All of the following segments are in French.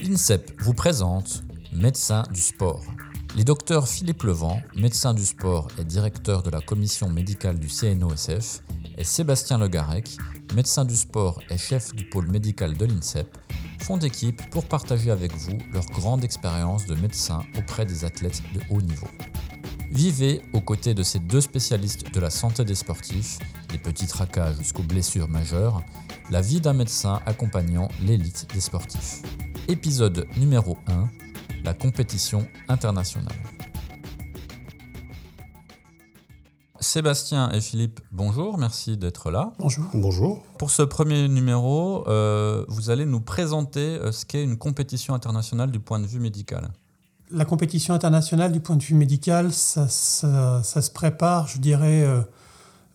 L'INSEP vous présente Médecin du sport. Les docteurs Philippe Levent, médecin du sport et directeur de la commission médicale du CNOSF, et Sébastien Legarec, médecin du sport et chef du pôle médical de l'INSEP, font équipe pour partager avec vous leur grande expérience de médecin auprès des athlètes de haut niveau. Vivez aux côtés de ces deux spécialistes de la santé des sportifs, des petits tracas jusqu'aux blessures majeures, la vie d'un médecin accompagnant l'élite des sportifs. Épisode numéro 1, la compétition internationale. Sébastien et Philippe, bonjour, merci d'être là. Bonjour. Bonjour. Pour ce premier numéro, euh, vous allez nous présenter euh, ce qu'est une compétition internationale du point de vue médical. La compétition internationale du point de vue médical, ça, ça, ça se prépare, je dirais, euh,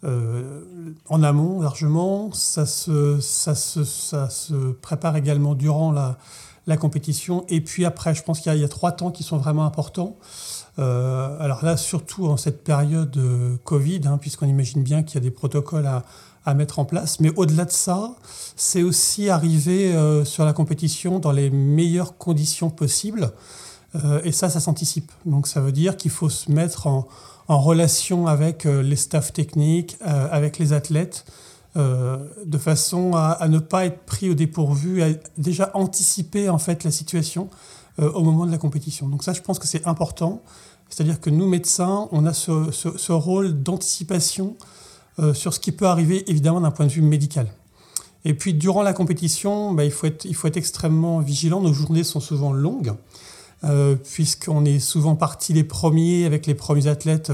euh, en amont largement. Ça se, ça, se, ça se prépare également durant la, la compétition. Et puis après, je pense qu'il y, a trois temps qui sont vraiment importants. Euh, alors là, surtout en cette période de Covid, hein, puisqu'on imagine bien qu'il y a des protocoles à, à mettre en place. Mais au-delà de ça, c'est aussi arriver euh, sur la compétition dans les meilleures conditions possibles. Euh, et ça, ça s'anticipe. Donc ça veut dire qu'il faut se mettre en, en relation avec euh, les staffs techniques, euh, avec les athlètes, euh, de façon à, ne pas être pris au dépourvu, à déjà anticiper en fait la situation euh, au moment de la compétition. Donc ça, je pense que c'est important. C'est-à-dire que nous, médecins, on a ce, ce, ce rôle d'anticipation euh, sur ce qui peut arriver, évidemment, d'un point de vue médical. Et puis, durant la compétition, bah, il, faut être, il faut être extrêmement vigilant. Nos journées sont souvent longues. Euh, puisqu'on est souvent parti les premiers avec les premiers athlètes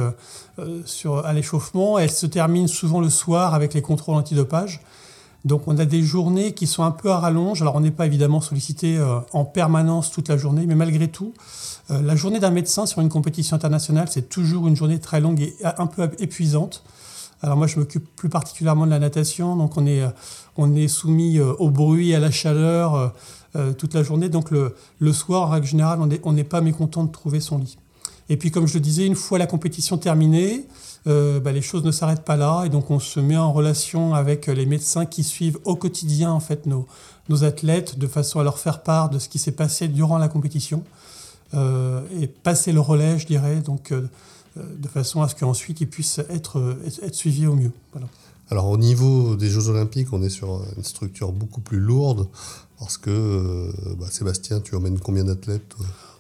euh, sur, à l'échauffement. Elle se termine souvent le soir avec les contrôles antidopage. Donc on a des journées qui sont un peu à rallonge. Alors on n'est pas évidemment sollicité euh, en permanence toute la journée, mais malgré tout, euh, la journée d'un médecin sur une compétition internationale, c'est toujours une journée très longue et un peu épuisante. Alors moi, je m'occupe plus particulièrement de la natation, donc on est, on est soumis au bruit, à la chaleur euh, toute la journée. Donc le, soir, en règle générale, on n'est pas mécontent de trouver son lit. Et puis, comme je le disais, une fois la compétition terminée, euh, bah, les choses ne s'arrêtent pas là. Et donc, on se met en relation avec les médecins qui suivent au quotidien en fait, nos, athlètes de façon à leur faire part de ce qui s'est passé durant la compétition euh, et passer le relais, je dirais, donc, de façon à ce qu'ensuite ils puissent être, être suivis au mieux. Alors au niveau des Jeux Olympiques, on est sur une structure beaucoup plus lourde parce que euh, bah, Sébastien, tu emmènes combien d'athlètes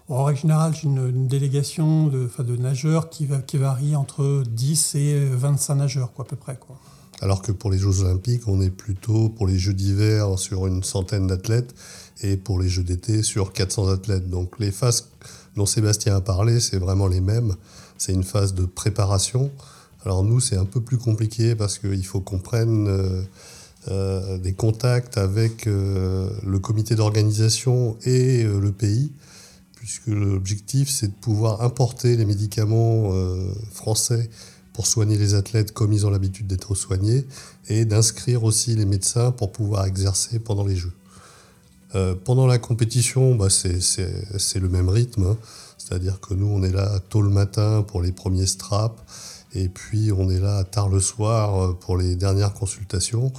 En règle générale, j'ai une, une, délégation de, de nageurs qui, va, qui, varie entre 10 et 25 nageurs quoi, à peu près. Quoi. Alors que pour les Jeux Olympiques, on est plutôt pour les Jeux d'hiver sur une centaine d'athlètes et pour les Jeux d'été sur 400 athlètes. Donc les phases dont Sébastien a parlé, c'est vraiment les mêmes. C'est une phase de préparation. Alors nous, c'est un peu plus compliqué parce qu'il faut qu'on prenne euh, des contacts avec euh, le comité d'organisation et euh, le pays, puisque l'objectif, c'est de pouvoir importer les médicaments français pour soigner les athlètes comme ils ont l'habitude d'être soignés, et d'inscrire aussi les médecins pour pouvoir exercer pendant les Jeux. Pendant la compétition, bah, c'est le même rythme, hein. c'est-à-dire que nous, on est là tôt le matin pour les premiers straps, et puis on est là tard le soir pour les dernières consultations,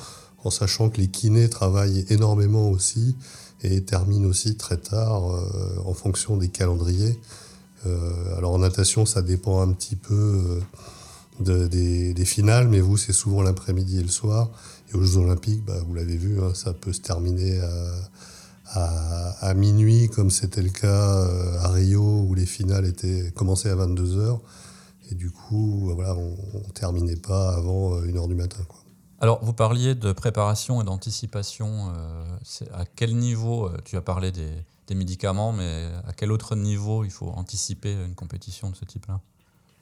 en sachant que les kinés travaillent énormément aussi et terminent aussi très tard euh, en fonction des calendriers. Euh, alors en natation, ça dépend un petit peu euh, de, des, finales, mais vous, c'est souvent l'après-midi et le soir. Et aux Jeux Olympiques, bah, vous l'avez vu, hein, ça peut se terminer à, minuit, comme c'était le cas à Rio, où les finales étaient commencées à 22 heures. Et du coup, voilà, on ne terminait pas avant 1h du matin. Alors, vous parliez de préparation et d'anticipation. Euh, à quel niveau, tu as parlé des, médicaments, mais à quel autre niveau il faut anticiper une compétition de ce type-là?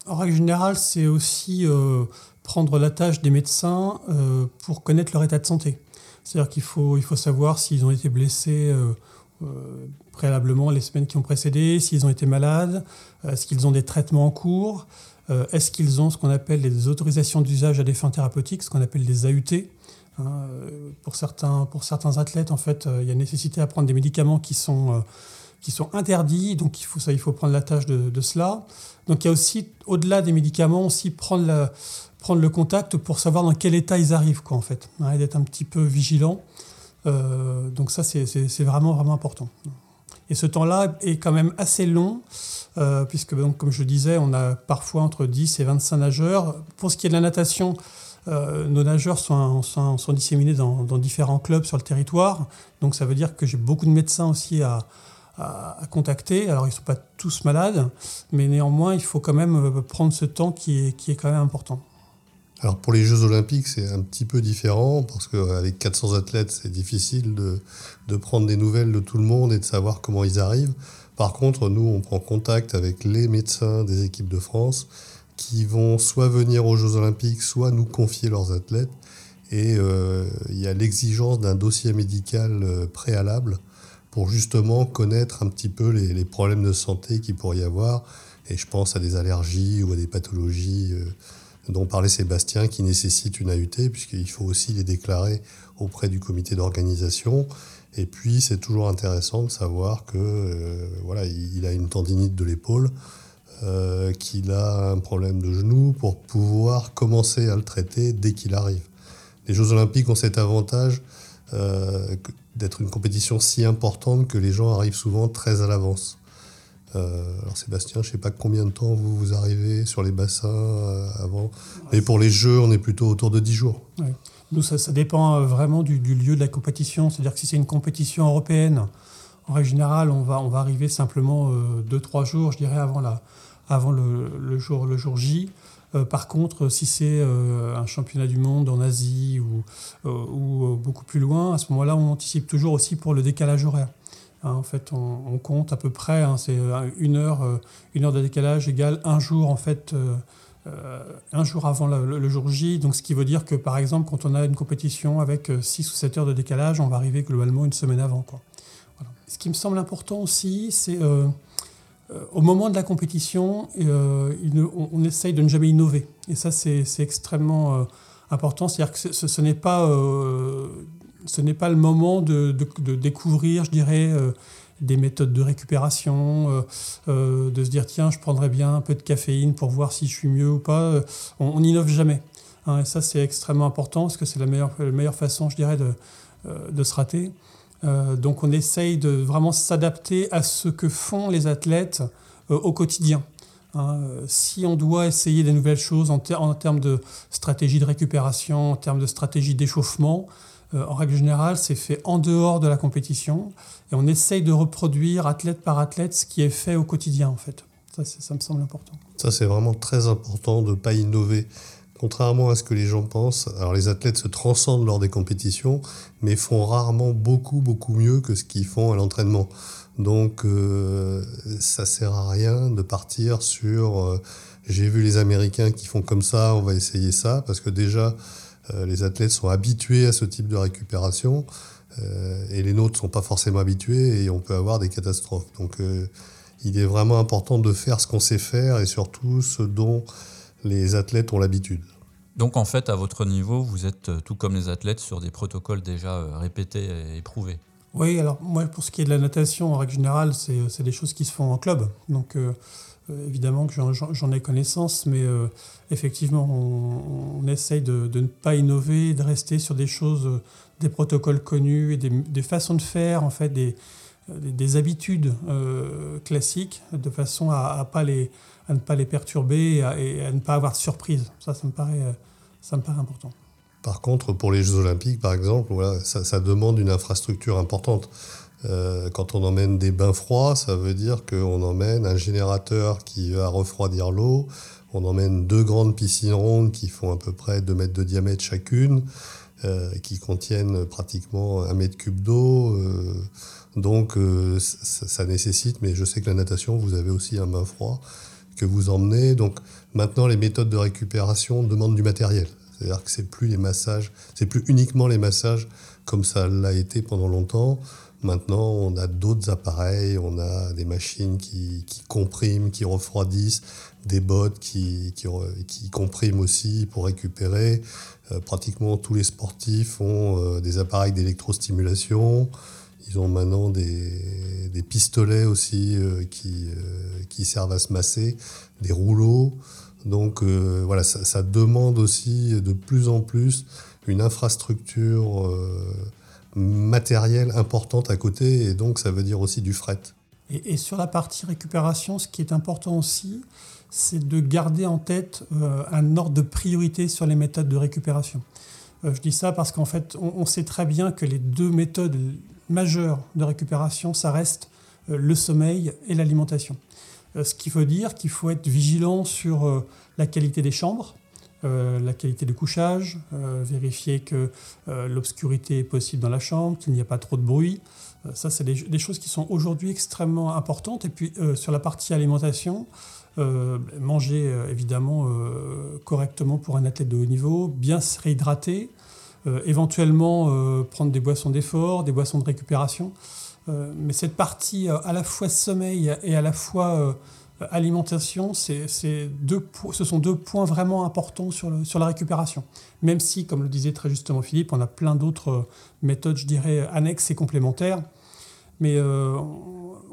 En règle générale, c'est aussi euh, prendre la tâche des médecins euh, pour connaître leur état de santé. C'est-à-dire qu'il faut, il faut savoir s'ils ont été blessés préalablement les semaines qui ont précédé, s'ils ont été malades, est-ce qu'ils ont des traitements en cours, euh, est-ce qu'ils ont ce qu'on appelle les autorisations d'usage à des fins thérapeutiques, ce qu'on appelle des AUT hein, pour, certains, pour certains athlètes, en fait, euh, il y a nécessité à prendre des médicaments qui sont, euh, qui sont interdits, donc il faut, ça, il faut prendre la tâche de, cela. Donc il y a aussi, au-delà des médicaments, aussi prendre, prendre le contact pour savoir dans quel état ils arrivent, quoi, en fait, d'être un petit peu vigilant. Euh, donc ça, c'est vraiment, vraiment important. Et ce temps-là est quand même assez long, puisque donc, comme je disais, on a parfois entre 10 et 25 nageurs. Pour ce qui est de la natation, nos nageurs sont, sont, disséminés dans, différents clubs sur le territoire. Donc ça veut dire que j'ai beaucoup de médecins aussi à, à, contacter. Alors, ils ne sont pas tous malades, mais néanmoins, il faut quand même euh, prendre ce temps qui est, qui est quand même important. Alors, pour les Jeux Olympiques, c'est un petit peu différent, parce qu'avec 400 athlètes, c'est difficile de, de prendre des nouvelles de tout le monde et de savoir comment ils arrivent. Par contre, nous, on prend contact avec les médecins des équipes de France qui vont soit venir aux Jeux Olympiques, soit nous confier leurs athlètes. Et euh, il y a l'exigence d'un dossier médical euh, préalable pour justement connaître un petit peu les, problèmes de santé qu'il pourrait y avoir. Et je pense à des allergies ou à des pathologies euh, dont parlait Sébastien qui nécessitent une AUT, puisqu'il faut aussi les déclarer auprès du comité d'organisation. Et puis, c'est toujours intéressant de savoir que euh, voilà, il, a une tendinite de l'épaule, euh, qu'il a un problème de genou pour pouvoir commencer à le traiter dès qu'il arrive. Les Jeux Olympiques ont cet avantage d'être une compétition si importante que les gens arrivent souvent très à l'avance. Euh, alors Sébastien, je ne sais pas combien de temps vous, vous arrivez sur les bassins euh, avant, mais pour les Jeux, on est plutôt autour de 10 jours. Nous, ça, ça, dépend euh, vraiment du, lieu de la compétition. C'est-à-dire que si c'est une compétition européenne, en règle générale, on va, on va arriver simplement 2-3 jours, je dirais, avant, la, avant le, le, jour, le jour J. Par contre, si c'est un championnat du monde en Asie ou, euh, beaucoup plus loin, à ce moment-là, on anticipe toujours aussi pour le décalage horaire. Hein, en fait, on, compte à peu près, hein, c'est une heure, une heure de décalage égale un jour en fait. un jour avant le, jour J, donc ce qui veut dire que par exemple quand on a une compétition avec 6 ou 7 heures de décalage, on va arriver globalement une semaine avant. Ce qui me semble important aussi, c'est euh, au moment de la compétition, euh, on, essaye de ne jamais innover. Et ça, c'est extrêmement euh, important. C'est-à-dire que ce, n'est pas, ce n'est pas le moment de, découvrir, je dirais, des méthodes de récupération, de se dire tiens, je prendrais bien un peu de caféine pour voir si je suis mieux ou pas. On n'innove jamais. Hein. et ça, c'est extrêmement important parce que c'est la meilleure, la meilleure façon, je dirais, de, de se rater. Euh, donc on essaye de vraiment s'adapter à ce que font les athlètes euh, au quotidien. Hein. si on doit essayer des nouvelles choses en, termes de stratégie de récupération, en termes de stratégie d'échauffement, euh, en règle générale, c'est fait en dehors de la compétition et on essaye de reproduire athlète par athlète ce qui est fait au quotidien en fait. Ça, ça me semble important. Ça, c'est vraiment très important de ne pas innover. Contrairement à ce que les gens pensent, alors les athlètes se transcendent lors des compétitions, mais font rarement beaucoup, beaucoup mieux que ce qu'ils font à l'entraînement. Donc euh, ça sert à rien de partir sur euh, j'ai vu les Américains qui font comme ça, on va essayer ça, parce que déjà euh, les athlètes sont habitués à ce type de récupération et les nôtres ne sont pas forcément habitués et on peut avoir des catastrophes. Donc il est vraiment important de faire ce qu'on sait faire et surtout ce dont les athlètes ont l'habitude. Donc en fait, à votre niveau, vous êtes euh, tout comme les athlètes sur des protocoles déjà euh, répétés et éprouvés. Oui, alors moi, pour ce qui est de la natation, en règle générale, c'est des choses qui se font en club. Donc euh, évidemment que j'en ai connaissance, mais effectivement, on, essaye de, ne pas innover, de rester sur des choses, des protocoles connus et des, façons de faire, en fait, des, des, habitudes classiques, de façon à, pas les à ne pas les perturber et à, ne pas avoir de surprise. Ça, ça me paraît, euh, ça me paraît important. Par contre, pour les Jeux Olympiques, par exemple, voilà, ça, demande une infrastructure importante. Euh, quand on emmène des bains froids, ça veut dire qu'on emmène un générateur qui va refroidir l'eau, on emmène deux grandes piscines rondes qui font à peu près 2 mètres de diamètre chacune, euh, qui contiennent pratiquement un mètre cube d'eau. donc ça, ça, nécessite, mais je sais que la natation, vous avez aussi un bain froid que vous emmenez. Donc maintenant, les méthodes de récupération demandent du matériel. C'est-à-dire que c'est plus les massages, c'est plus uniquement les massages comme ça l'a été pendant longtemps. Maintenant, on a d'autres appareils, on a des machines qui, compriment, qui refroidissent, des bottes qui, qui, compriment aussi pour récupérer. Euh, pratiquement tous les sportifs ont euh, des appareils d'électrostimulation. Ils ont maintenant des, des pistolets aussi euh, qui, qui servent à se masser, des rouleaux. Donc voilà, ça, demande aussi de plus en plus une infrastructure matérielle importante à côté, et donc ça veut dire aussi du fret. Et, sur la partie récupération, ce qui est important aussi, c'est de garder en tête un ordre de priorité sur les méthodes de récupération. je dis ça parce qu'en fait, on, sait très bien que les deux méthodes majeures de récupération, ça reste le sommeil et l'alimentation. ce qui veut dire qu'il faut être vigilant sur la qualité des chambres, euh, la qualité du couchage, euh, vérifier que euh, l'obscurité est possible dans la chambre, qu'il n'y a pas trop de bruit. ça, c'est des, choses qui sont aujourd'hui extrêmement importantes. Et puis, sur la partie alimentation, manger évidemment correctement pour un athlète de haut niveau, bien se réhydrater, éventuellement prendre des boissons d'effort, des boissons de récupération. mais cette partie à la fois sommeil et à la fois alimentation, c'est, deux, ce sont deux points vraiment importants sur, la récupération. Même si, comme le disait très justement Philippe, on a plein d'autres euh, méthodes, je dirais, annexes et complémentaires. Mais euh,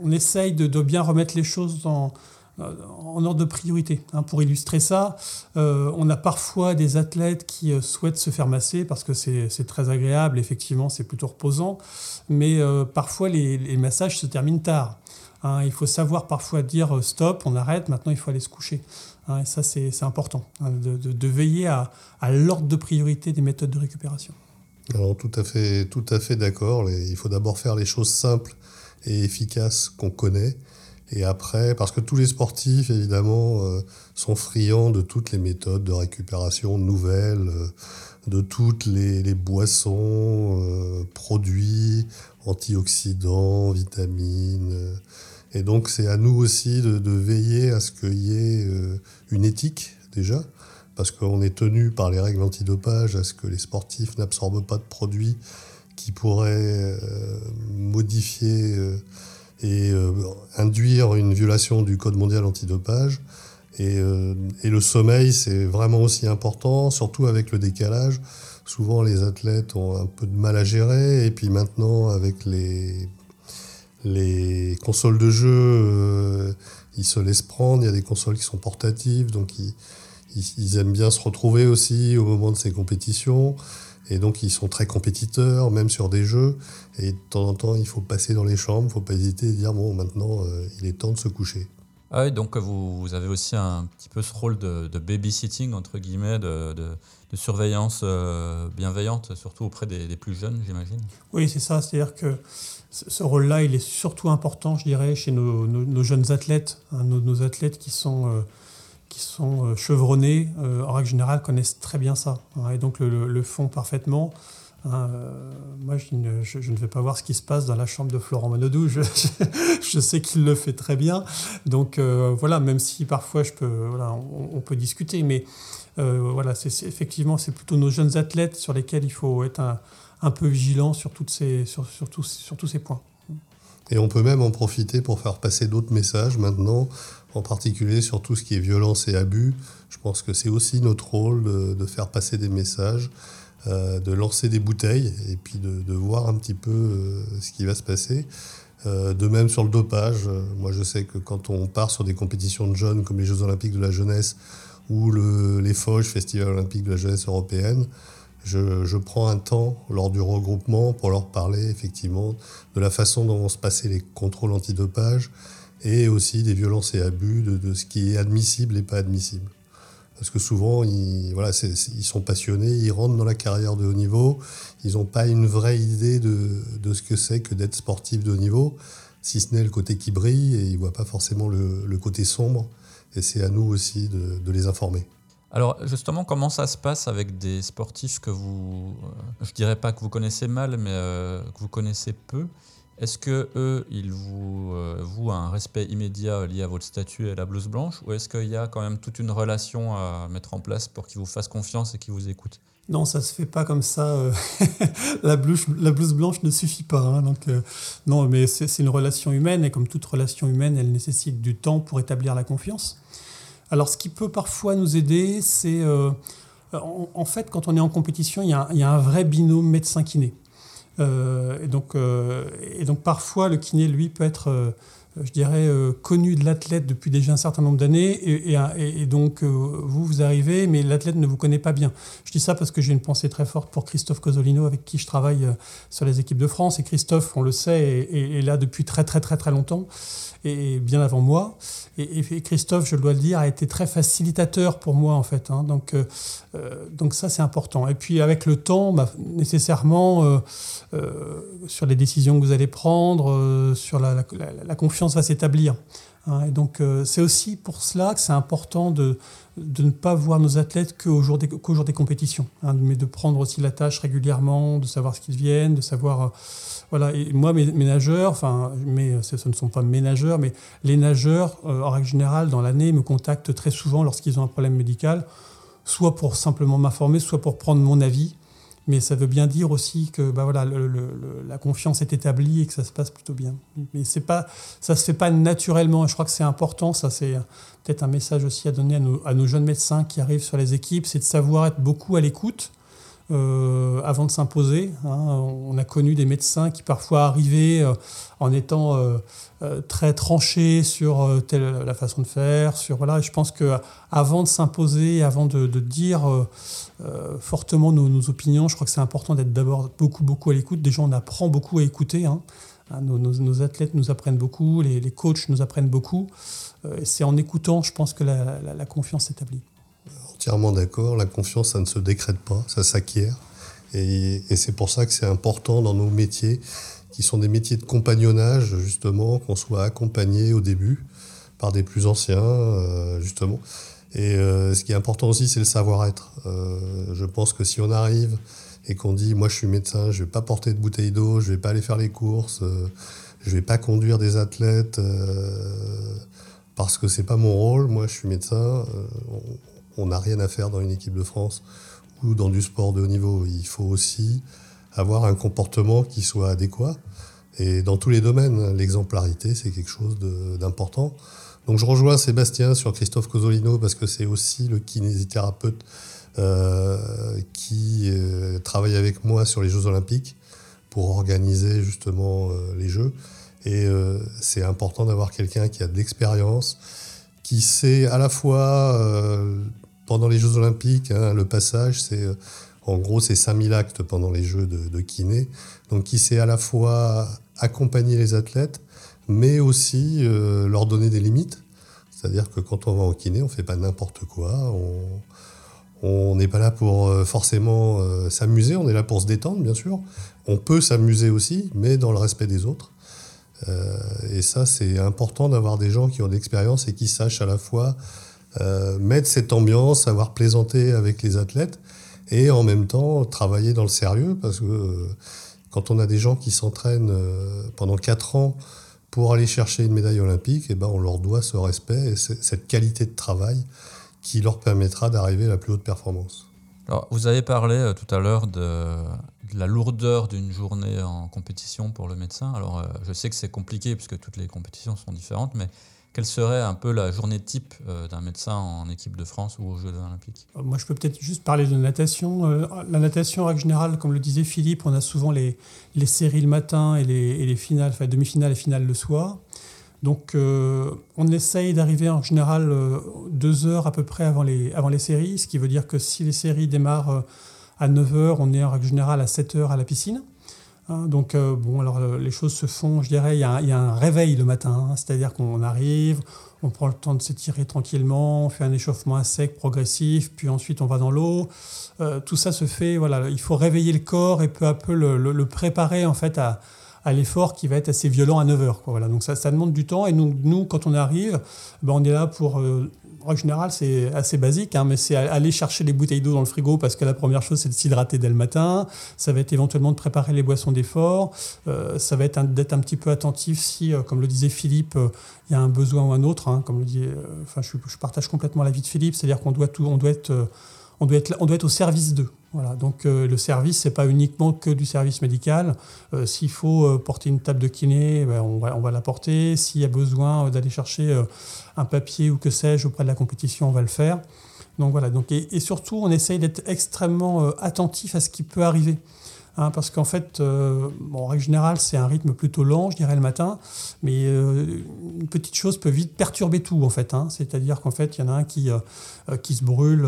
on essaye de, bien remettre les choses en, euh, en ordre de priorité. Hein. Pour illustrer ça, on a parfois des athlètes qui souhaitent se faire masser parce que c'est, très agréable, effectivement, c'est plutôt reposant. Mais parfois, les massages se terminent tard. Hein, il faut savoir parfois dire euh, stop, on arrête, maintenant il faut aller se coucher. Hein, et ça, c'est important, hein, de, veiller à, l'ordre de priorité des méthodes de récupération. Alors tout à fait, tout à fait d'accord. Il faut d'abord faire les choses simples et efficaces qu'on connaît. Et après, parce que tous les sportifs, évidemment, euh, sont friands de toutes les méthodes de récupération nouvelles, euh, de toutes les, boissons, produits, antioxydants, vitamines. Et donc c'est à nous aussi de, veiller à ce qu'il y ait euh, une éthique déjà, parce qu'on est tenu par les règles antidopage à ce que les sportifs n'absorbent pas de produits qui pourraient euh, modifier euh, et induire une violation du Code mondial antidopage. Et, et le sommeil, c'est vraiment aussi important, surtout avec le décalage. Souvent, les athlètes ont un peu de mal à gérer, et puis maintenant, avec les les consoles de jeu, euh, ils se laissent prendre. Il y a des consoles qui sont portatives, donc ils, aiment bien se retrouver aussi au moment de ces compétitions. Et donc ils sont très compétiteurs, même sur des jeux. Et de temps en temps, il faut passer dans les chambres, il ne faut pas hésiter et dire, bon, maintenant, euh, il est temps de se coucher. Ah oui, donc vous, avez aussi un petit peu ce rôle de, babysitting, entre guillemets, de, surveillance euh, bienveillante, surtout auprès des plus jeunes, j'imagine. Oui, c'est ça. C'est-à-dire que ce rôle-là, il est surtout important, je dirais, chez nos, jeunes athlètes, hein, nos, athlètes qui sont, euh, euh, chevronnés, euh, en règle générale, connaissent très bien ça, hein, et donc le, font parfaitement. Moi, je ne, vais pas voir ce qui se passe dans la chambre de Florent Manodou. Je, sais qu'il le fait très bien. Donc voilà, même si parfois on, peut discuter, mais voilà, effectivement, c'est plutôt nos jeunes athlètes sur lesquels il faut être un, un peu vigilant sur, toutes ces, sur, sur, tous, sur tous ces points. Et on peut même en profiter pour faire passer d'autres messages maintenant, en particulier sur tout ce qui est violence et abus. Je pense que c'est aussi notre rôle de, faire passer des messages, euh, de lancer des bouteilles et puis de, de voir un petit peu euh, ce qui va se passer. Euh, de même sur le dopage, moi je sais que quand on part sur des compétitions de jeunes comme les Jeux olympiques de la jeunesse ou le, les Foges, Festival olympique de la jeunesse européenne, je, prends un temps lors du regroupement pour leur parler effectivement de la façon dont vont se passer les contrôles antidopage et aussi des violences et abus, de, ce qui est admissible et pas admissible. Parce que souvent, ils, sont passionnés, ils rentrent dans la carrière de haut niveau, ils n'ont pas une vraie idée de, ce que c'est que d'être sportif de haut niveau, si ce n'est le côté qui brille, et ils ne voient pas forcément le, côté sombre. Et c'est à nous aussi de les informer. Alors justement, comment ça se passe avec des sportifs que vous, euh, je dirais pas que vous connaissez mal, mais euh, que vous connaissez peu Est-ce que eux, ils vous euh, vouent un respect immédiat lié à votre statut et la blouse blanche, ou est-ce qu'il y a quand même toute une relation à mettre en place pour qu'ils vous fassent confiance et qu'ils vous écoutent? Non, ça se fait pas comme ça. la, blouse, la blouse blanche ne suffit pas. Hein, donc, non, mais c'est une relation humaine et comme toute relation humaine, elle nécessite du temps pour établir la confiance. Alors, ce qui peut parfois nous aider, c'est euh, en, fait, quand on est en compétition, il y a un, vrai binôme médecin-kiné. Euh, et, donc, euh, et donc, parfois, le kiné, lui, peut être je dirais, connu de l'athlète depuis déjà un certain nombre d'années, et, donc vous, vous arrivez, mais l'athlète ne vous connaît pas bien. Je dis ça parce que j'ai une pensée très forte pour Christophe Cosolino, avec qui je travaille sur les équipes de France, et Christophe, on le sait, est, là depuis très très très très longtemps et bien avant moi. Et, Christophe, je dois le dire, a été très facilitateur pour moi en fait. Hein. Donc, euh, euh, donc ça c'est important. Et puis avec le temps, bah, nécessairement euh, sur les décisions que vous allez prendre, sur la, confiance va s'établir. Hein. Et donc c'est aussi pour cela que c'est important de, de ne pas voir nos athlètes qu'au jour des, qu'au jour des compétitions, hein, mais de prendre aussi la tâche régulièrement, de savoir ce qu'ils viennent, de savoir voilà, et moi, mes, nageurs, enfin, mais ce ne sont pas mes nageurs, mais les nageurs, euh, en règle générale, dans l'année, me contactent très souvent lorsqu'ils ont un problème médical, soit pour simplement m'informer, soit pour prendre mon avis. Mais ça veut bien dire aussi que bah voilà, la confiance est établie et que ça se passe plutôt bien. Mais c'est pas, ça ne se fait pas naturellement. Je crois que c'est important. Ça, c'est peut-être un message aussi à donner à nos, à nos, jeunes médecins qui arrivent sur les équipes c'est de savoir être beaucoup à l'écoute euh, avant de s'imposer. Hein. On a connu des médecins qui parfois arrivaient euh, en étant euh, très tranchés sur telle la façon de faire. Sur voilà, je pense que avant de s'imposer, avant de, dire fortement nos, opinions, je crois que c'est important d'être d'abord beaucoup beaucoup à l'écoute. Déjà, on apprend beaucoup à écouter. Hein. Hein, nos, athlètes nous apprennent beaucoup, les, coachs nous apprennent beaucoup. c'est en écoutant, je pense, que la confiance s'établit entièrement d'accord. La confiance, ça ne se décrète pas, ça s'acquiert. Et, c'est pour ça que c'est important dans nos métiers, qui sont des métiers de compagnonnage, justement, qu'on soit accompagné au début par des plus anciens, euh, justement. Et euh, ce qui est important aussi, c'est le savoir-être. Euh, je pense que si on arrive et qu'on dit, moi je suis médecin, je ne vais pas porter de bouteille d'eau, je ne vais pas aller faire les courses, je ne vais pas conduire des athlètes parce que c'est pas mon rôle, moi je suis médecin, on n'a rien à faire dans une équipe de France ou dans du sport de haut niveau. Il faut aussi avoir un comportement qui soit adéquat. Et dans tous les domaines, l'exemplarité, c'est quelque chose d'important. Donc je rejoins Sébastien sur Christophe Cosolino parce que c'est aussi le kinésithérapeute euh, qui euh, travaille avec moi sur les Jeux Olympiques pour organiser justement euh, les Jeux. Et c'est important d'avoir quelqu'un qui a de l'expérience, qui sait à la fois pendant les Jeux Olympiques, hein, le passage, c'est euh, en gros c'est 5000 actes pendant les Jeux de, kiné, donc qui sait à la fois accompagner les athlètes, mais aussi euh, leur donner des limites. C'est-à-dire que quand on va en kiné, on ne fait pas n'importe quoi. On n'est pas là pour euh, forcément s'amuser, on est là pour se détendre, bien sûr. On peut s'amuser aussi, mais dans le respect des autres. et ça, c'est important d'avoir des gens qui ont de l'expérience et qui sachent à la fois mettre cette ambiance, savoir plaisanter avec les athlètes et en même temps travailler dans le sérieux parce que euh, quand on a des gens qui s'entraînent euh, pendant 4 ans pour aller chercher une médaille olympique, et eh ben on leur doit ce respect et cette qualité de travail qui leur permettra d'arriver à la plus haute performance. Alors, vous avez parlé tout à l'heure de, la lourdeur d'une journée en compétition pour le médecin. Alors, je sais que c'est compliqué puisque toutes les compétitions sont différentes, mais quelle serait un peu la journée type euh, d'un médecin en équipe de France ou aux Jeux olympiques? Euh, Moi, je peux peut-être juste parler de natation. Euh, la natation, en règle générale, comme le disait Philippe, on a souvent les, séries le matin et les, finales, demi-finales et finales le soir. Donc, on essaye d'arriver en général deux heures à peu près avant les, avant les séries, ce qui veut dire que si les séries démarrent à 9 heures, on est en règle générale à 7 heures à la piscine. Hein, donc, euh, bon, alors euh, les choses se font, je dirais, il y a, un réveil le matin, hein. c'est-à-dire qu'on arrive, on prend le temps de s'étirer tranquillement, on fait un échauffement à sec progressif, puis ensuite on va dans l'eau. Euh, tout ça se fait, voilà, il faut réveiller le corps et peu à peu le, préparer en fait à, l'effort qui va être assez violent à 9 heures. Voilà. Donc ça, ça demande du temps et nous, nous quand on arrive, ben on est là pour en général, c'est assez basique, hein, mais c'est aller chercher les bouteilles d'eau dans le frigo parce que la première chose, c'est de s'hydrater dès le matin. Ça va être éventuellement de préparer les boissons d'effort. Euh, ça va être d'être un petit peu attentif si, euh, comme le disait Philippe, euh, il y a un besoin ou un autre. Hein, comme le dit, enfin, je, partage complètement l'avis de Philippe, c'est-à-dire qu'on doit doit doit doit être au service d'eux. Donc euh, le service, c'est pas uniquement que du service médical. Euh, s'il faut euh, porter une table de kiné, ben, on, va, la porter. S'il y a besoin d'aller chercher un papier ou que sais-je auprès de la compétition, on va le faire. Donc voilà. Donc, et, surtout, on essaye d'être extrêmement attentif à ce qui peut arriver. Hein, parce qu'en fait, euh, en règle générale, c'est un rythme plutôt lent, je dirais, le matin, mais euh, une petite chose peut vite perturber tout, en fait. Hein. C'est-à-dire qu'en fait, il y en a un qui, euh, qui se brûle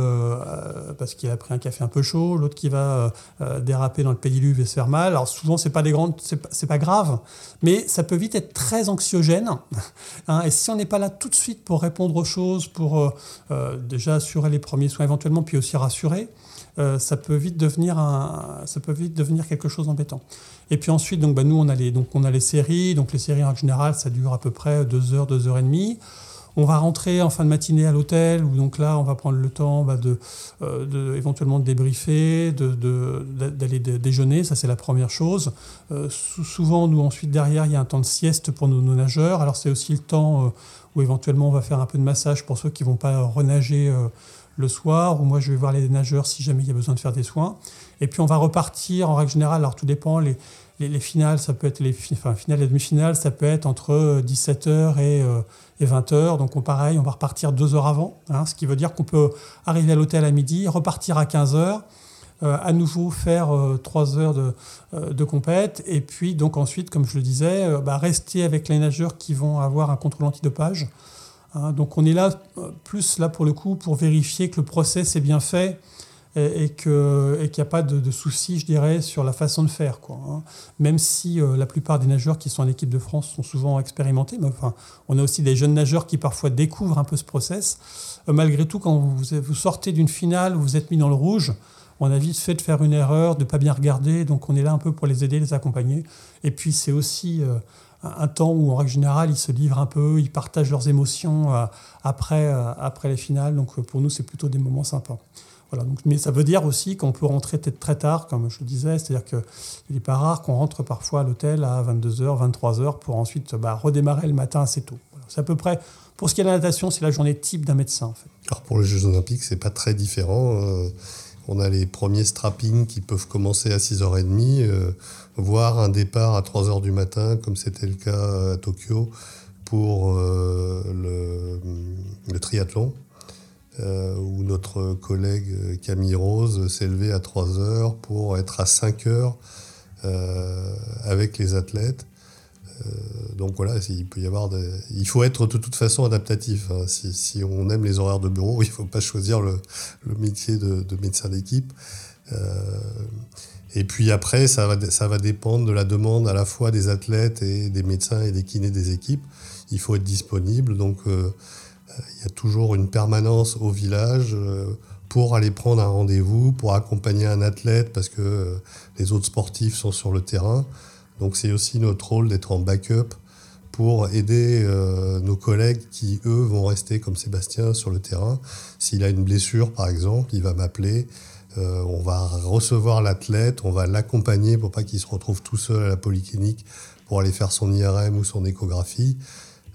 parce qu'il a pris un café un peu chaud, l'autre qui va déraper dans le pédiluve et se faire mal. Alors souvent, c'est pas des grandes, c'est pas, grave, mais ça peut vite être très anxiogène. Hein. et si on n'est pas là tout de suite pour répondre aux choses, pour déjà assurer les premiers soins éventuellement, puis aussi rassurer, euh, ça, peut vite devenir quelque chose d'embêtant. Et puis ensuite, donc, bah, nous, on a, les, séries. Donc les séries, en général, ça dure à peu près 2 heures, 2 heures et demie. On va rentrer en fin de matinée à l'hôtel, où donc là, on va prendre le temps bah, euh, éventuellement de débriefer, d'aller déjeuner, ça c'est la première chose. Euh, souvent, nous ensuite derrière, il y a un temps de sieste pour nos, nageurs. Alors c'est aussi le temps où éventuellement on va faire un peu de massage pour ceux qui ne vont pas renager le soir, ou moi je vais voir les nageurs si jamais il y a besoin de faire des soins. Et puis on va repartir en règle générale, alors tout dépend, les, les, finales, ça peut être les enfin, finales et demi-finales, ça peut être entre 17h euh, et, 20h. Euh, Donc on, pareil, on va repartir deux heures avant, hein, ce qui veut dire qu'on peut arriver à l'hôtel à midi, repartir à 15h. Euh, à nouveau faire trois heures de, de, compète et puis donc ensuite, comme je le disais, bah, rester avec les nageurs qui vont avoir un contrôle antidopage. Hein, donc on est là, plus là pour le coup, pour vérifier que le process est bien fait et, qu'il n'y a pas de, soucis, je dirais, sur la façon de faire. Quoi, hein. Même si euh, la plupart des nageurs qui sont en équipe de France sont souvent expérimentés, mais enfin, on a aussi des jeunes nageurs qui parfois découvrent un peu ce process. Euh, malgré tout, quand vous, sortez d'une finale, vous êtes mis dans le rouge, on a vite fait de faire une erreur, de ne pas bien regarder, donc on est là un peu pour les aider, les accompagner. Et puis c'est aussi... Euh, un temps où, en règle générale, ils se livrent un peu, ils partagent leurs émotions euh, après, euh, après les finales. Donc, euh, pour nous, c'est plutôt des moments sympas. Voilà, donc, mais ça veut dire aussi qu'on peut rentrer peut-être très tard, comme je le disais, c'est-à-dire qu'il n'est pas rare qu'on rentre parfois à l'hôtel à 22h, 23h pour ensuite bah, redémarrer le matin assez tôt. C'est à peu près, pour ce qui est de la natation, c'est la journée type d'un médecin. Alors pour les Jeux Olympiques, c'est pas très différent. On a les premiers strappings qui peuvent commencer à 6h30 voire un départ à 3 heures du matin, comme c'était le cas à Tokyo pour euh, le, triathlon, euh, où notre collègue Camille Rose s'est levé à 3 heures pour être à 5 heures euh, avec les athlètes. Donc voilà, il faut être de toute façon adaptatif. Hein. Si, on aime les horaires de bureau, il ne faut pas choisir le, métier de, de médecin d'équipe. Et puis après, ça va, dépendre de la demande à la fois des athlètes et des médecins et des kinés des équipes. Il faut être disponible. Donc, euh, il y a toujours une permanence au village euh, pour aller prendre un rendez-vous, pour accompagner un athlète parce que euh, les autres sportifs sont sur le terrain. Donc, c'est aussi notre rôle d'être en backup pour aider nos collègues qui, eux, vont rester comme Sébastien sur le terrain. S'il a une blessure, par exemple, il va m'appeler. Euh, on va recevoir l'athlète, on va l'accompagner pour pas qu'il se retrouve tout seul à la polyclinique pour aller faire son IRM ou son échographie.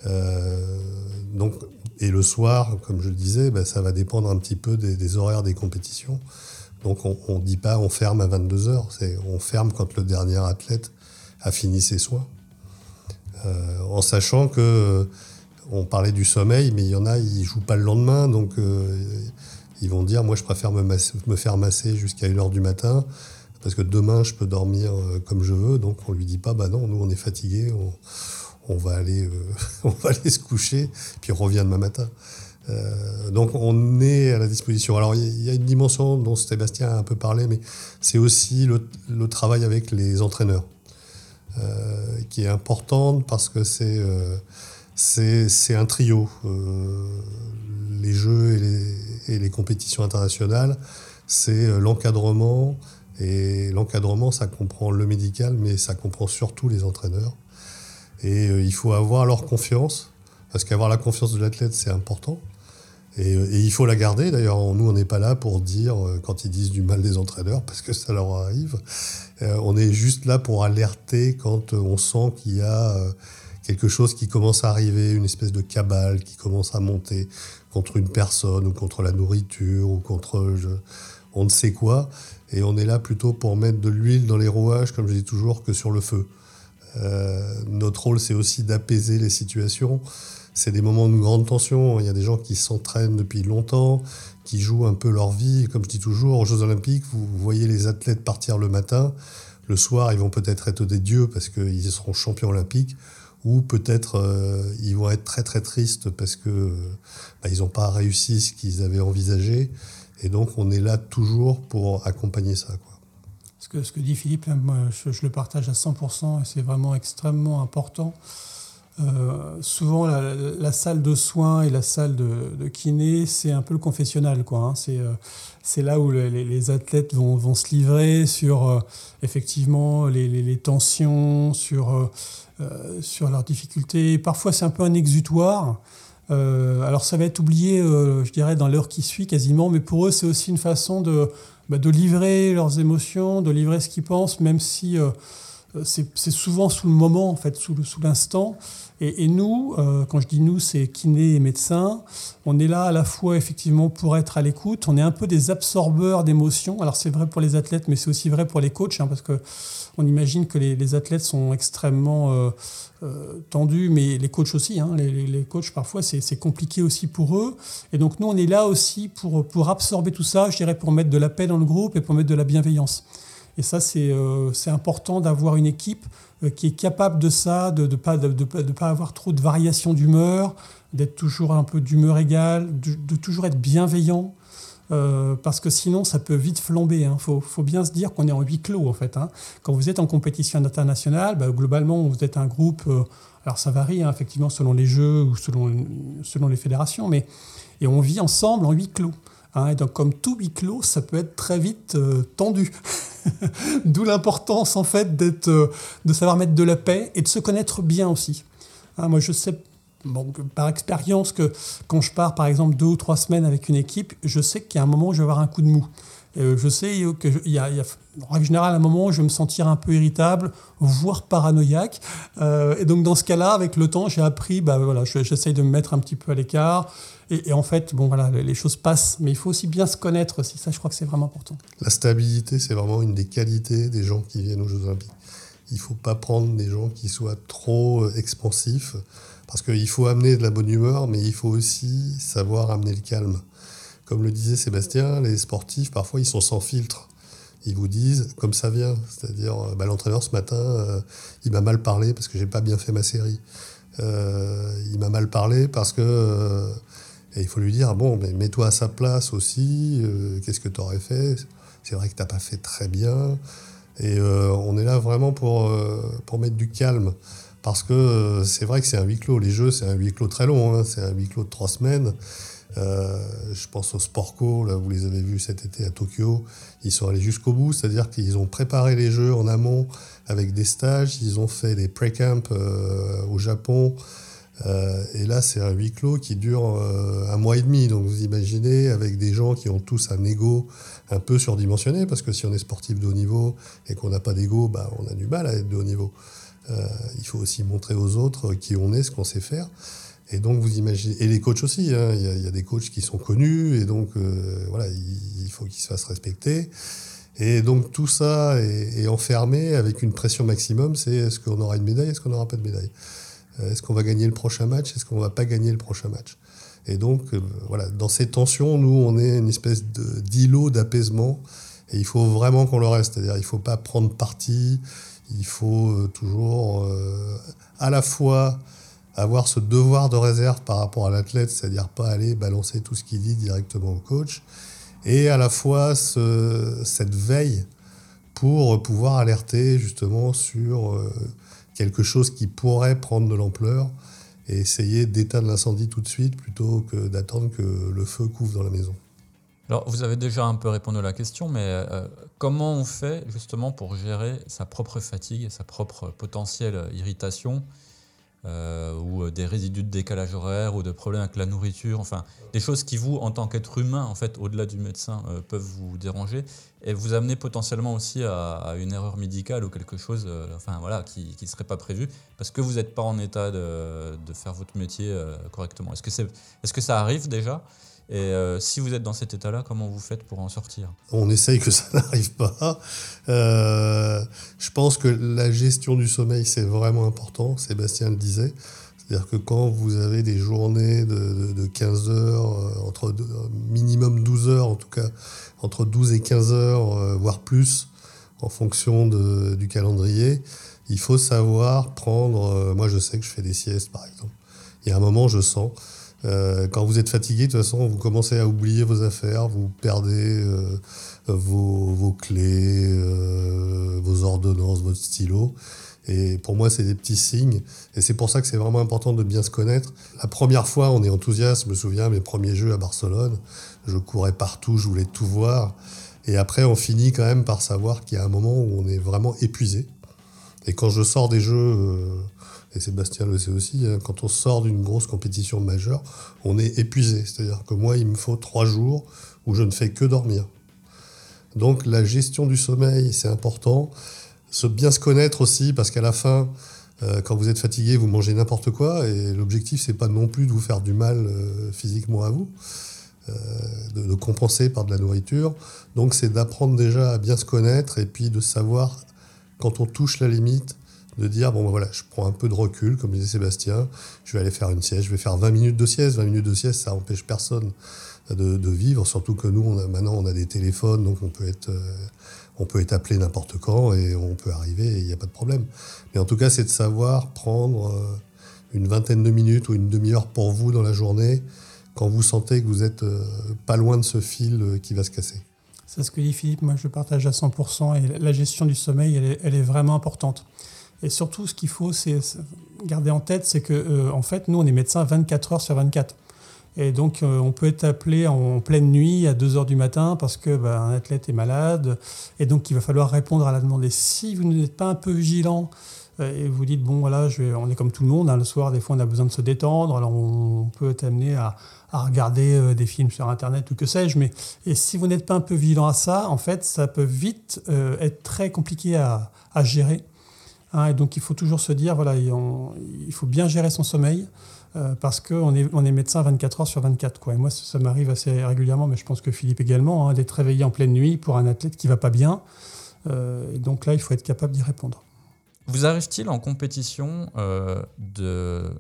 Euh, donc, et le soir, comme je le disais, ben, ça va dépendre un petit peu des, horaires des compétitions. Donc on ne dit pas on ferme à 22 heures, c'est on ferme quand le dernier athlète a fini ses soins. Euh, en sachant que on parlait du sommeil, mais il y en a, ils jouent pas le lendemain, donc ils vont dire moi je préfère me, me faire masser jusqu'à 1h du matin parce que demain je peux dormir euh, comme je veux. Donc on lui dit pas bah non, nous on est fatigué, on, va aller, euh, on va aller se coucher, puis on revient demain matin. Euh, donc on est à la disposition. Alors il y, a une dimension dont Sébastien a un peu parlé, mais c'est aussi le, travail avec les entraîneurs, qui est importante parce que c'est c'est un trio. les jeux et les, et les compétitions internationales, c'est euh, l'encadrement. Et l'encadrement, ça comprend le médical, mais ça comprend surtout les entraîneurs. Et euh, il faut avoir leur confiance, parce qu'avoir la confiance de l'athlète, c'est important. Et, euh, il faut la garder. D'ailleurs, nous, on n'est pas là pour dire quand ils disent du mal des entraîneurs, parce que ça leur arrive. on est juste là pour alerter quand on sent qu'il y a quelque chose qui commence à arriver, une espèce de cabale qui commence à monter, contre une personne ou contre la nourriture ou contre on ne sait quoi. Et on est là plutôt pour mettre de l'huile dans les rouages, comme je dis toujours, que sur le feu. Euh, notre rôle, c'est aussi d'apaiser les situations. C'est des moments de grande tension. Il y a des gens qui s'entraînent depuis longtemps, qui jouent un peu leur vie. Comme je dis toujours, aux Jeux Olympiques, vous voyez les athlètes partir le matin. le soir, ils vont peut-être être des dieux parce qu'ils seront champions olympiques, ou peut-être ils vont être très très tristes parce que bah, ils n'ont pas réussi ce qu'ils avaient envisagé. Et donc, on est là toujours pour accompagner ça. Ce, que, ce que dit Philippe, moi, je, le partage à 100% et c'est vraiment extrêmement important. Euh, souvent, la, salle de soins et la salle de, kiné, c'est un peu le confessionnal. Hein. c'est, euh, c'est là où les, athlètes vont, vont, se livrer sur euh, effectivement les, les, tensions, sur, sur leurs difficultés. Parfois, c'est un peu un exutoire. alors, ça va être oublié, je dirais, dans l'heure qui suit quasiment, mais pour eux, c'est aussi une façon de, bah, de livrer leurs émotions, de livrer ce qu'ils pensent, même si c'est souvent sous le moment, en fait, sous, l'instant. Et, nous, euh, quand je dis nous, c'est kinés et médecins, on est là à la fois effectivement pour être à l'écoute, on est un peu des absorbeurs d'émotions. Alors c'est vrai pour les athlètes, mais c'est aussi vrai pour les coachs, hein, parce que on imagine que les, athlètes sont extrêmement euh, euh, tendus, mais les coachs aussi. Hein, les, les, coachs, parfois, c'est compliqué aussi pour eux. Et donc nous, on est là aussi pour absorber tout ça, je dirais pour mettre de la paix dans le groupe et pour mettre de la bienveillance. Et ça, c'est important d'avoir une équipe euh, qui est capable de ça, de ne pas, de, de, pas avoir trop de variations d'humeur, d'être toujours un peu d'humeur égale, de, toujours être bienveillant. Euh, parce que sinon, ça peut vite flamber. Il hein. faut, faut, bien se dire qu'on est en huis clos, en fait. Hein. Quand vous êtes en compétition internationale, bah, globalement, vous êtes un groupe. Euh, alors, ça varie, hein, effectivement, selon les jeux ou selon, selon les fédérations, mais et on vit ensemble en huis clos. et donc, comme tout huis clos, ça peut être très vite tendu. D'où l'importance en fait d'être, euh, de savoir mettre de la paix et de se connaître bien aussi. Hein, moi, je sais par expérience que quand je pars par exemple deux ou trois semaines avec une équipe, je sais qu'il y a un moment où je vais avoir un coup de mou. Euh, je sais qu'il y, a, en règle générale, un moment où je vais me sentir un peu irritable, voire paranoïaque. Euh, et donc, dans ce cas-là, avec le temps, j'ai appris, bah, voilà, j'essaye de me mettre un petit peu à l'écart. Et, en fait, bon, voilà, les choses passent, mais il faut aussi bien se connaître aussi. Ça, je crois que c'est vraiment important. La stabilité, c'est vraiment une des qualités des gens qui viennent aux Jeux Olympiques. Il ne faut pas prendre des gens qui soient trop euh, expansifs, parce qu'il faut amener de la bonne humeur, mais il faut aussi savoir amener le calme. Comme le disait Sébastien, les sportifs, parfois, ils sont sans filtre. Ils vous disent comme ça vient. C'est-à-dire, euh, bah, l'entraîneur, ce matin, euh, il m'a mal parlé parce que j'ai pas bien fait ma série. il m'a mal parlé parce que et il faut lui dire, bon, mais mets-toi à sa place aussi, euh, qu'est-ce que tu aurais fait? C'est vrai que tu n'as pas fait très bien. Et euh, on est là vraiment pour, euh, pour mettre du calme. Parce que c'est vrai que c'est un huis clos. Les jeux, c'est un huis clos très long. Hein. C'est un huis clos de trois semaines. Je pense aux Sportco, vous les avez vus cet été à Tokyo. Ils sont allés jusqu'au bout, c'est-à-dire qu'ils ont préparé les jeux en amont avec des stages. Ils ont fait des pré-camps au Japon. Euh, et là, c'est un huis clos qui dure euh, un mois et demi. Donc vous imaginez, avec des gens qui ont tous un ego un peu surdimensionné, parce que si on est sportif de haut niveau et qu'on n'a pas d'ego, bah, on a du mal à être de haut niveau. Euh, il faut aussi montrer aux autres qui on est, ce qu'on sait faire. Et donc vous imaginez, et les coachs aussi, hein. il, y a, des coachs qui sont connus, et donc voilà, il, faut qu'ils se fassent respecter. Et donc tout ça est, enfermé avec une pression maximum, c'est est-ce qu'on aura une médaille, est-ce qu'on n'aura pas de médaille? Euh, est-ce qu'on va gagner le prochain match Est-ce qu'on va pas gagner le prochain match? Et donc, euh, voilà, dans ces tensions, nous, on est une espèce d'îlot d'apaisement. Et il faut vraiment qu'on le reste. C'est-à-dire, il ne faut pas prendre parti. Il faut euh, toujours à la fois avoir ce devoir de réserve par rapport à l'athlète, c'est-à-dire pas aller balancer tout ce qu'il dit directement au coach, et à la fois cette veille pour pouvoir alerter justement sur quelque chose qui pourrait prendre de l'ampleur et essayer d'éteindre l'incendie tout de suite plutôt que d'attendre que le feu couvre dans la maison. Alors, vous avez déjà un peu répondu à la question, mais euh, comment on fait justement pour gérer sa propre fatigue, sa propre potentielle irritation euh, ou euh, des résidus de décalage horaire ou de problèmes avec la nourriture, enfin des choses qui vous, en tant qu'être humain, en fait, au-delà du médecin, euh, peuvent vous déranger et vous amener potentiellement aussi à, une erreur médicale ou quelque chose, enfin voilà, qui ne serait pas prévu parce que vous n'êtes pas en état de, de, faire votre métier correctement. Est-ce que, c'est, est-ce que ça arrive déjà? Et euh, si vous êtes dans cet état-là, comment vous faites pour en sortir? On essaye que ça n'arrive pas. Euh, je pense que la gestion du sommeil, c'est vraiment important. Sébastien le disait. C'est-à-dire que quand vous avez des journées de, 15 heures, euh, entre minimum 12 heures en tout cas, entre 12 et 15 heures, voire plus, en fonction du calendrier, il faut savoir prendre. moi, je sais que je fais des siestes, par exemple. Il y a un moment, je sens. Quand vous êtes fatigué, de toute façon, vous commencez à oublier vos affaires, vous perdez vos, vos, clés, vos ordonnances, votre stylo. Et pour moi, c'est des petits signes. Et c'est pour ça que c'est vraiment important de bien se connaître. La première fois, on est enthousiaste. Je me souviens, mes premiers jeux à Barcelone, je courais partout, je voulais tout voir. Et après, on finit quand même par savoir qu'il y a un moment où on est vraiment épuisé. Et quand je sors des jeux, euh, et Sébastien le sait aussi, hein, quand on sort d'une grosse compétition majeure, on est épuisé. C'est-à-dire que moi, il me faut trois jours où je ne fais que dormir. Donc la gestion du sommeil, c'est important se bien se connaître aussi, parce qu'à la fin, euh, quand vous êtes fatigué, vous mangez n'importe quoi, et l'objectif, c'est pas non plus de vous faire du mal euh, physiquement à vous, euh, de, compenser par de la nourriture. Donc, c'est d'apprendre déjà à bien se connaître, et puis de savoir, quand on touche la limite, de dire, bon, ben voilà, je prends un peu de recul, comme disait Sébastien, je vais aller faire une sieste, je vais faire 20 minutes de sieste. 20 minutes de sieste, ça empêche personne de, vivre, surtout que nous, maintenant, on a des téléphones, donc on peut être on peut être appelé n'importe quand et on peut arriver il n'y a pas de problème. Mais en tout cas, c'est de savoir prendre euh, une vingtaine de minutes ou une demi-heure pour vous dans la journée quand vous sentez que vous êtes euh, pas loin de ce fil euh, qui va se casser. C'est ce que dit Philippe, moi je partage à 100% et la gestion du sommeil, elle est, vraiment importante. Et surtout, ce qu'il faut c'est garder en tête, c'est que en fait, nous, on est médecins 24 heures sur 24. Et donc, euh, on peut être appelé en pleine nuit à 2 heures du matin parce que bah, un athlète est malade. Et donc, il va falloir répondre à la demande. Et si vous n'êtes pas un peu vigilant euh, et vous dites, bon, voilà, on est comme tout le monde, hein, le soir, des fois, on a besoin de se détendre. Alors, on peut être amené à, regarder euh, des films sur Internet ou que sais-je. Mais et si vous n'êtes pas un peu vigilant à ça, en fait, ça peut vite être très compliqué à gérer. Hein. et donc, il faut toujours se dire, voilà, il faut bien gérer son sommeil. Euh, parce qu'on est, on est médecin 24 heures sur 24. Quoi. Et moi, ça, m'arrive assez régulièrement, mais je pense que Philippe également, hein, d'être réveillé en pleine nuit pour un athlète qui va pas bien. Euh, et donc là, il faut être capable d'y répondre. Vous arrive-t-il en compétition euh,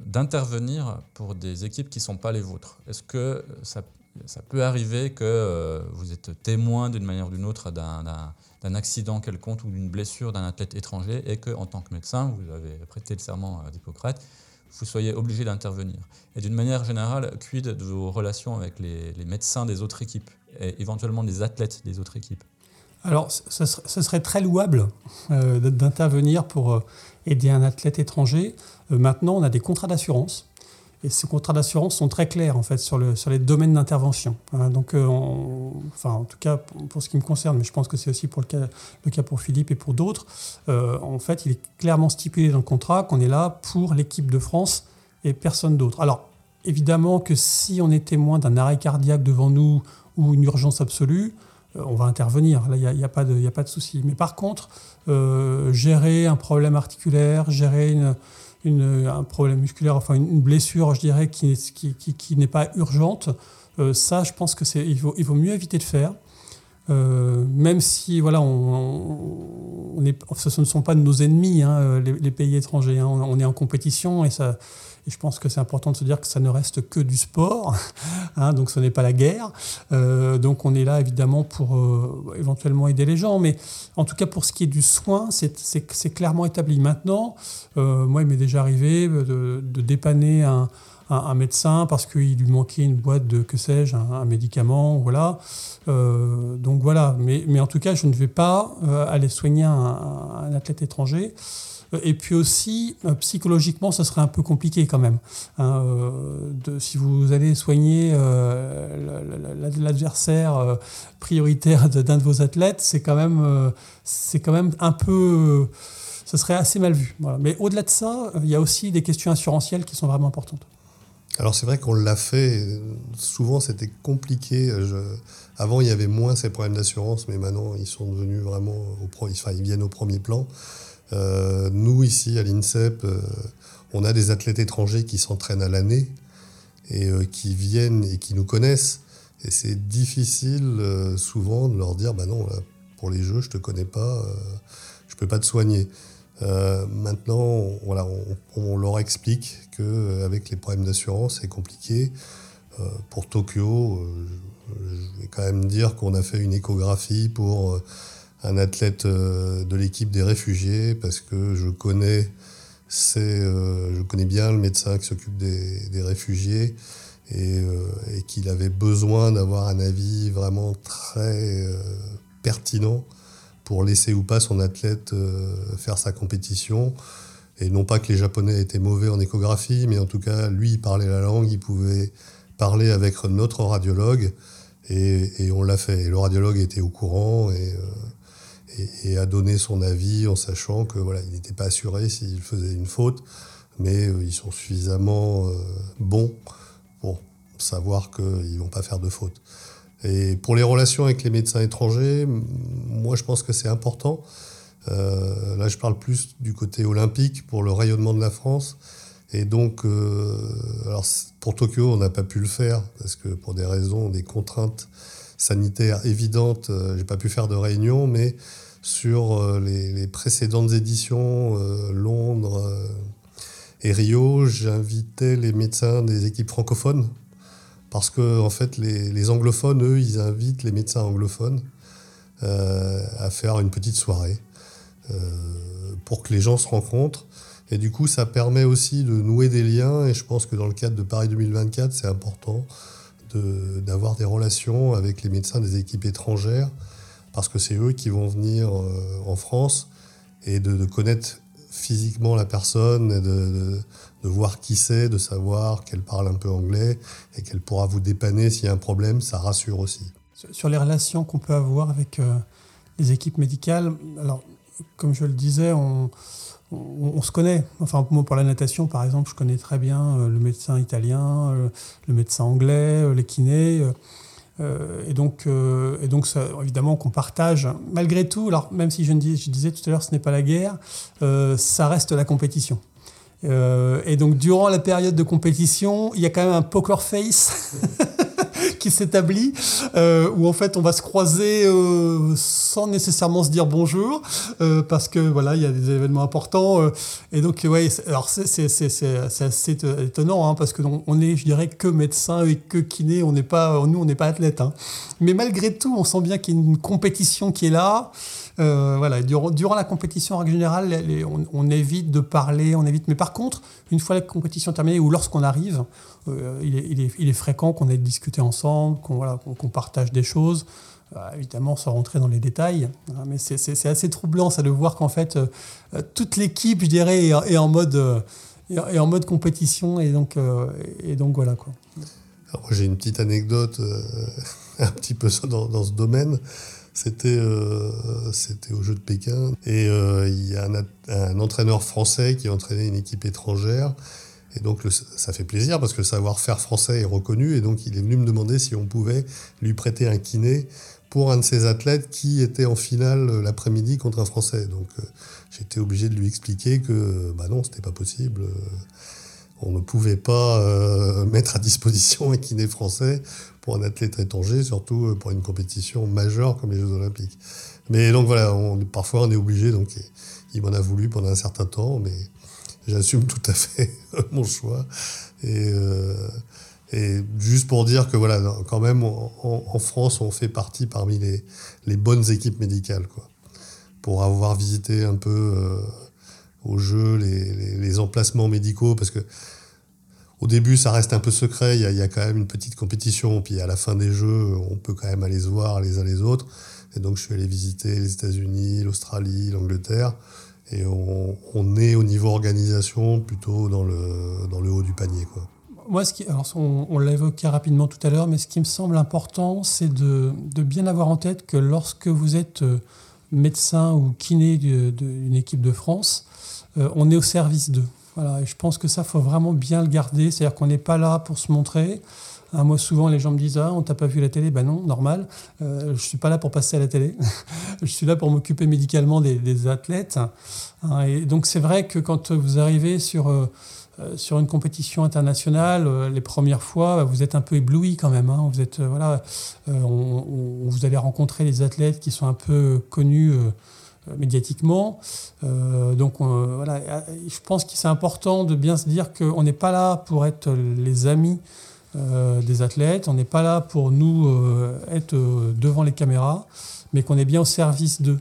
d'intervenir pour des équipes qui ne sont pas les vôtres? Est-ce que ça, ça, peut arriver que euh, vous êtes témoin d'une manière ou d'une autre d'un accident quelconque ou d'une blessure d'un athlète étranger et qu'en tant que médecin, vous avez prêté le serment d'Hippocrate vous soyez obligé d'intervenir. Et d'une manière générale, quid de vos relations avec les, médecins des autres équipes et éventuellement des athlètes des autres équipes? Alors, ce serait, très louable euh, d'intervenir pour euh, aider un athlète étranger. Euh, maintenant, on a des contrats d'assurance et ces contrats d'assurance sont très clairs en fait sur, le, sur les domaines d'intervention. Hein. donc, euh, enfin, en tout cas pour, ce qui me concerne, mais je pense que c'est aussi pour le cas, pour Philippe et pour d'autres. Euh, en fait, il est clairement stipulé dans le contrat qu'on est là pour l'équipe de France et personne d'autre. Alors, évidemment que si on est témoin d'un arrêt cardiaque devant nous ou une urgence absolue, euh, on va intervenir. Là, il n'y a pas de souci. Mais par contre, gérer un problème articulaire, gérer une un problème musculaire, enfin une, blessure, je dirais, qui, qui, qui, n'est pas urgente, euh, ça, je pense que c'est, il vaut, il vaut mieux éviter de faire. Euh, même si voilà, on, ce ne sont pas nos ennemis, hein, les, pays étrangers. Hein. on, est en compétition et ça, et je pense que c'est important de se dire que ça ne reste que du sport, hein, donc ce n'est pas la guerre. Euh, donc on est là évidemment pour euh, éventuellement aider les gens, mais en tout cas pour ce qui est du soin, c'est clairement établi. Maintenant, euh, moi il m'est déjà arrivé de, dépanner un, médecin parce qu'il lui manquait une boîte de, que sais-je, un, médicament, voilà. donc voilà, mais, mais, en tout cas je ne vais pas aller soigner un, un athlète étranger. Et puis aussi, euh, psychologiquement, ce serait un peu compliqué quand même. Hein, euh, si vous allez soigner euh, l'adversaire prioritaire d'un de vos athlètes, c'est quand même, quand même un peu, ce serait assez mal vu. Mais au-delà de ça, il y a aussi des questions assurantielles qui sont vraiment importantes. Alors c'est vrai qu'on l'a fait. Souvent c'était compliqué. Avant il y avait moins ces problèmes d'assurance, mais maintenant ils sont devenus vraiment au enfin, ils viennent au premier plan. Euh, nous, ici, à l'INSEP, euh, on a des athlètes étrangers qui s'entraînent à l'année et euh, qui viennent et qui nous connaissent. Et c'est difficile souvent de leur dire, bah non, pour les jeux, je te connais pas, je peux pas te soigner. Maintenant, voilà, on, leur explique qu'avec les problèmes d'assurance, c'est compliqué. pour Tokyo, je vais quand même dire qu'on a fait une échographie pour un athlète de l'équipe des réfugiés parce que je connais, je connais bien le médecin qui s'occupe des, réfugiés et qu'il avait besoin d'avoir un avis vraiment très pertinent pour laisser ou pas son athlète faire sa compétition. Et non pas que les Japonais étaient mauvais en échographie, mais en tout cas, lui, il parlait la langue, il pouvait parler avec notre radiologue, et, on l'a fait. Et le radiologue était au courant et, euh, et, a donné son avis en sachant que voilà, il n'était pas assuré s'il faisait une faute, mais euh, ils sont suffisamment euh, bons pour savoir qu'ils ne vont pas faire de faute. Et pour les relations avec les médecins étrangers, moi je pense que c'est important. Euh, là, je parle plus du côté olympique pour le rayonnement de la France. Et donc, euh, alors pour Tokyo, on n'a pas pu le faire parce que pour des raisons, des contraintes sanitaires évidentes, euh, j'ai pas pu faire de réunion. Mais sur les, précédentes éditions, Londres et Rio, j'invitais les médecins des équipes francophones parce que en fait, les, anglophones, eux, ils invitent les médecins anglophones à faire une petite soirée. Euh, pour que les gens se rencontrent. Et du coup, ça permet aussi de nouer des liens. Et je pense que dans le cadre de Paris 2024, c'est important d'avoir des relations avec les médecins des équipes étrangères, parce que c'est eux qui vont venir euh, en France et de, connaître physiquement la personne, de voir qui c'est, de savoir qu'elle parle un peu anglais et qu'elle pourra vous dépanner s'il y a un problème, ça rassure aussi. Sur les relations qu'on peut avoir avec euh, les équipes médicales, alors comme je le disais, on, se connaît. Enfin, moi, pour la natation, par exemple, je connais très bien euh, le médecin italien, euh, le médecin anglais, les kinés. et donc, et donc évidemment, qu'on partage. Malgré tout, alors même si je, je disais tout à l'heure, ce n'est pas la guerre, ça reste la compétition. Et donc, durant la période de compétition, il y a quand même un poker face qui s'établit, euh, où en fait on va se croiser euh, sans nécessairement se dire bonjour, euh, parce que voilà, il y a des événements importants. et donc, ouais, alors c'est assez étonnant, hein, parce que on est, je dirais, que médecin et que kiné, on n'est pas, nous, on n'est pas athlète. Hein. Mais malgré tout, on sent bien qu'il y a une compétition qui est là. Euh, voilà, durant, la compétition, en règle générale, on, évite de parler, on évite. Mais par contre, une fois la compétition terminée ou lorsqu'on arrive, euh, il, est, fréquent qu'on ait discuté ensemble, qu'on partage des choses. Euh, évidemment, sans rentrer dans les détails, hein, mais c'est assez troublant ça de voir qu'en fait, toute l'équipe, je dirais, est, en mode compétition et donc et donc voilà quoi. j'ai une petite anecdote un petit peu dans, dans ce domaine. C'était euh, c'était au Jeu de Pékin. Et euh, il y a un, entraîneur français qui entraînait une équipe étrangère. Et donc ça fait plaisir parce que le savoir-faire français est reconnu. Et donc il est venu me demander si on pouvait lui prêter un kiné pour un de ses athlètes qui était en finale l'après-midi contre un Français. Donc euh, j'étais obligé de lui expliquer que bah non, c'était pas possible on ne pouvait pas mettre à disposition un kiné français pour un athlète étranger, surtout euh, pour une compétition majeure comme les Jeux Olympiques. Mais donc voilà, parfois on est obligé, donc il m'en a voulu pendant un certain temps, mais j'assume tout à fait mon choix. Et, euh, juste pour dire que voilà, quand même, en, France, on fait partie parmi les, bonnes équipes médicales, quoi. Pour avoir visité un peu euh, au jeu les, les, emplacements médicaux, parce que au début, ça reste un peu secret. Il y, a, quand même une petite compétition. Puis à la fin des jeux, on peut quand même aller se voir les uns les autres. Et donc, je suis allé visiter les États-Unis, l'Australie, l'Angleterre. Et on, est au niveau organisation plutôt dans le, dans le haut du panier. Quoi. Moi, ce qui, alors on, l'a évoqué rapidement tout à l'heure, mais ce qui me semble important, c'est de, de, bien avoir en tête que lorsque vous êtes euh, médecin ou kiné d'une équipe de France, euh, on est au service d'eux. Voilà, je pense que ça, faut vraiment bien le garder. C'est-à-dire qu'on n'est pas là pour se montrer. Hein, moi, souvent, les gens me disent Ah, on t'a pas vu la télé Ben non, normal. Euh, je suis pas là pour passer à la télé. je suis là pour m'occuper médicalement des, athlètes. Hein, et donc, c'est vrai que quand vous arrivez sur, euh, sur une compétition internationale, euh, les premières fois, bah, vous êtes un peu ébloui quand même. Hein. Vous, êtes, voilà, vous allez rencontrer des athlètes qui sont un peu connus euh, médiatiquement. Euh, donc voilà, je pense que c'est important de bien se dire qu'on n'est pas là pour être les amis euh, des athlètes, on n'est pas là pour nous être devant les caméras, mais qu'on est bien au service d'eux.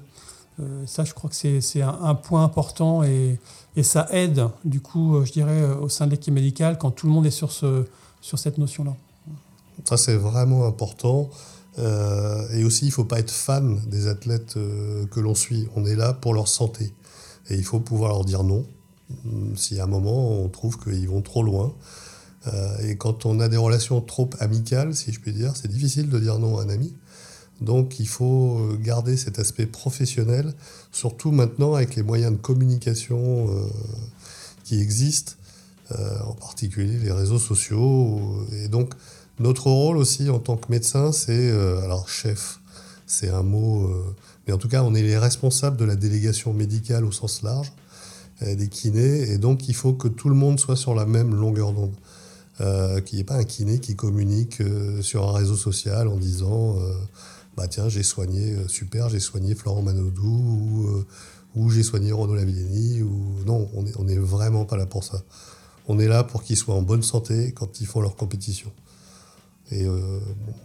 ça, je crois que c'est un, point important et, et, ça aide, du coup, je dirais, au sein de l'équipe médicale quand tout le monde est sur, ce, sur cette notion-là. Ça, c'est vraiment important. et aussi, il ne faut pas être fan des athlètes que l'on suit. On est là pour leur santé. Et il faut pouvoir leur dire non si à un moment on trouve qu'ils vont trop loin. Euh, et quand on a des relations trop amicales, si je puis dire, c'est difficile de dire non à un ami. Donc il faut garder cet aspect professionnel, surtout maintenant avec les moyens de communication euh, qui existent, euh, en particulier les réseaux sociaux. Et donc notre rôle aussi en tant que médecin, c'est, alors chef, c'est un mot, mais en tout cas on est les responsables de la délégation médicale au sens large, des kinés, et donc il faut que tout le monde soit sur la même longueur d'onde. Euh, qu'il n'y ait pas un kiné qui communique euh, sur un réseau social en disant euh, bah tiens j'ai soigné super j'ai soigné Florent Manodou ou, ou j'ai soigné Renaud Lavillenie ou non on n'est on vraiment pas là pour ça on est là pour qu'ils soient en bonne santé quand ils font leur compétition et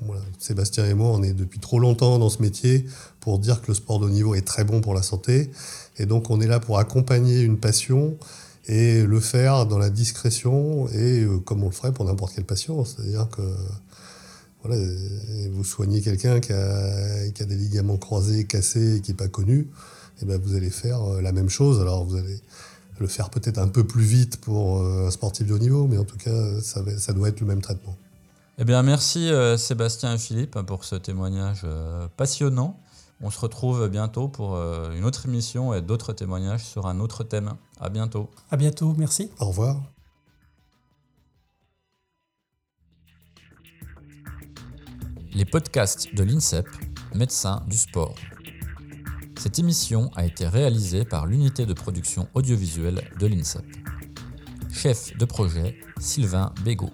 voilà, Sébastien et moi, on est depuis trop longtemps dans ce métier pour dire que le sport de haut niveau est très bon pour la santé. Et donc, on est là pour accompagner une passion et le faire dans la discrétion et euh, comme on le ferait pour n'importe quel patient. C'est-à-dire que voilà, vous soignez quelqu'un qui a, qui a, des ligaments croisés, cassés et qui n'est pas connu, et ben vous allez faire euh, la même chose. Alors vous allez le faire peut-être un peu plus vite pour euh, un sportif de haut niveau, mais en tout cas, ça, ça doit être le même traitement. Eh bien, merci Sébastien et Philippe pour ce témoignage passionnant. On se retrouve bientôt pour euh, une autre émission et d'autres témoignages sur un autre thème. À bientôt. À bientôt, merci. Au revoir. Les podcasts de l'INSEP, médecins du sport. Cette émission a été réalisée par l'unité de production audiovisuelle de l'INSEP. Chef de projet, Sylvain Bégaud.